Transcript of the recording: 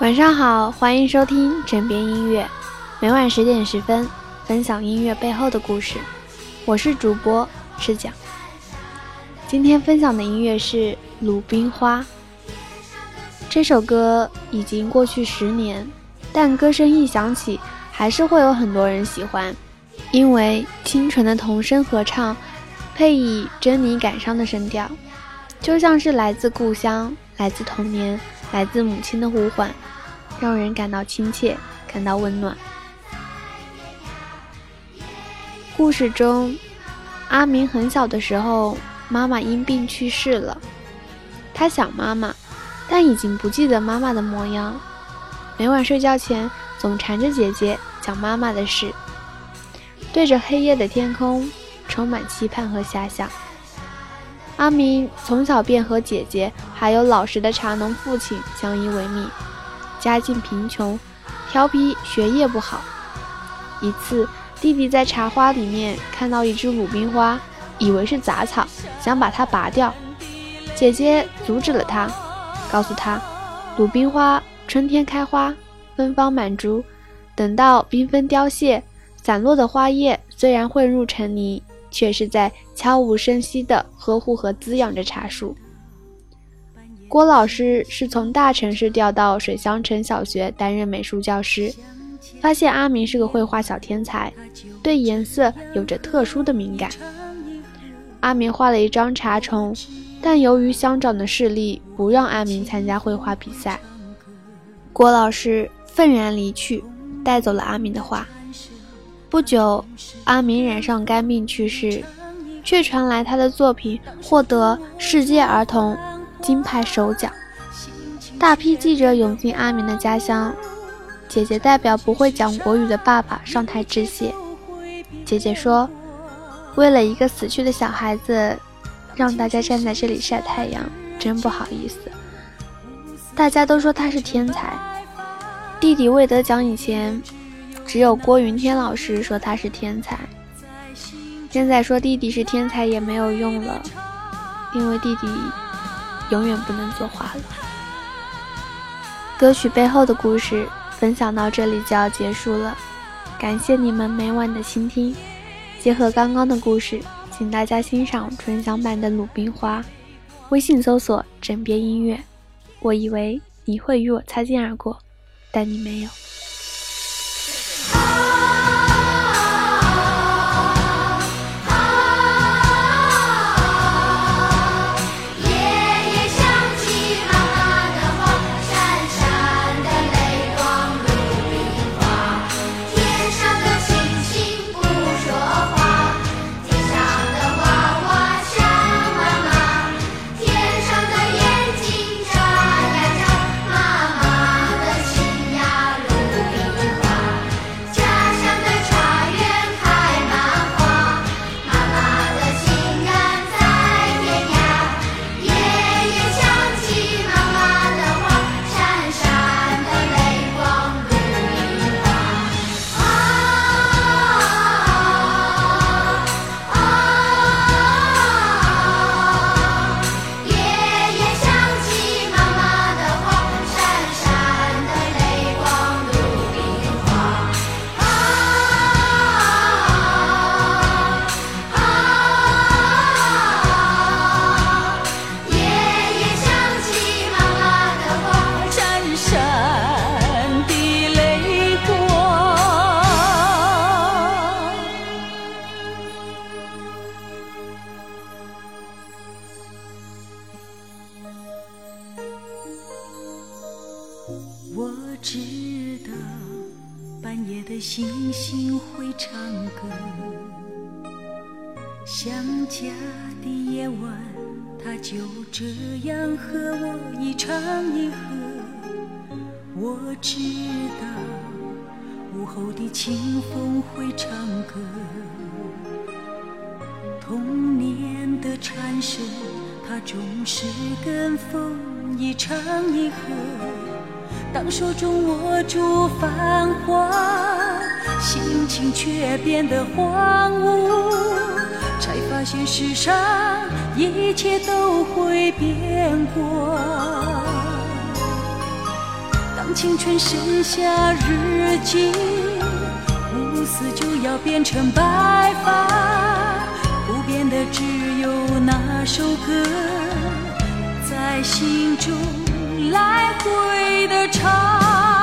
晚上好，欢迎收听枕边音乐，每晚十点十分分享音乐背后的故事。我是主播赤脚，今天分享的音乐是《鲁冰花》。这首歌已经过去十年，但歌声一响起，还是会有很多人喜欢，因为清纯的童声合唱，配以珍妮感伤的声调，就像是来自故乡、来自童年、来自母亲的呼唤。让人感到亲切，感到温暖。故事中，阿明很小的时候，妈妈因病去世了。他想妈妈，但已经不记得妈妈的模样。每晚睡觉前，总缠着姐姐讲妈妈的事。对着黑夜的天空，充满期盼和遐想。阿明从小便和姐姐还有老实的茶农父亲相依为命。家境贫穷，调皮，学业不好。一次，弟弟在茶花里面看到一只鲁冰花，以为是杂草，想把它拔掉。姐姐阻止了他，告诉他，鲁冰花春天开花，芬芳满株，等到缤纷凋谢，散落的花叶虽然混入尘泥，却是在悄无声息地呵护和滋养着茶树。郭老师是从大城市调到水乡城小学担任美术教师，发现阿明是个绘画小天才，对颜色有着特殊的敏感。阿明画了一张茶虫，但由于乡长的势力不让阿明参加绘画比赛，郭老师愤然离去，带走了阿明的画。不久，阿明染上肝病去世，却传来他的作品获得世界儿童。金牌首奖，大批记者涌进阿明的家乡。姐姐代表不会讲国语的爸爸上台致谢。姐姐说：“为了一个死去的小孩子，让大家站在这里晒太阳，真不好意思。”大家都说他是天才。弟弟未得奖以前，只有郭云天老师说他是天才。现在说弟弟是天才也没有用了，因为弟弟。永远不能作画了。歌曲背后的故事分享到这里就要结束了，感谢你们每晚的倾听。结合刚刚的故事，请大家欣赏纯享版的《鲁冰花》，微信搜索“枕边音乐”。我以为你会与我擦肩而过，但你没有。半夜的星星会唱歌，想家的夜晚，它就这样和我一唱一和。我知道午后的清风会唱歌，童年的蝉声，它总是跟风一唱一和。当手中握住繁华。心情却变得荒芜，才发现世上一切都会变过。当青春剩下日记，乌丝就要变成白发，不变的只有那首歌，在心中来回的唱。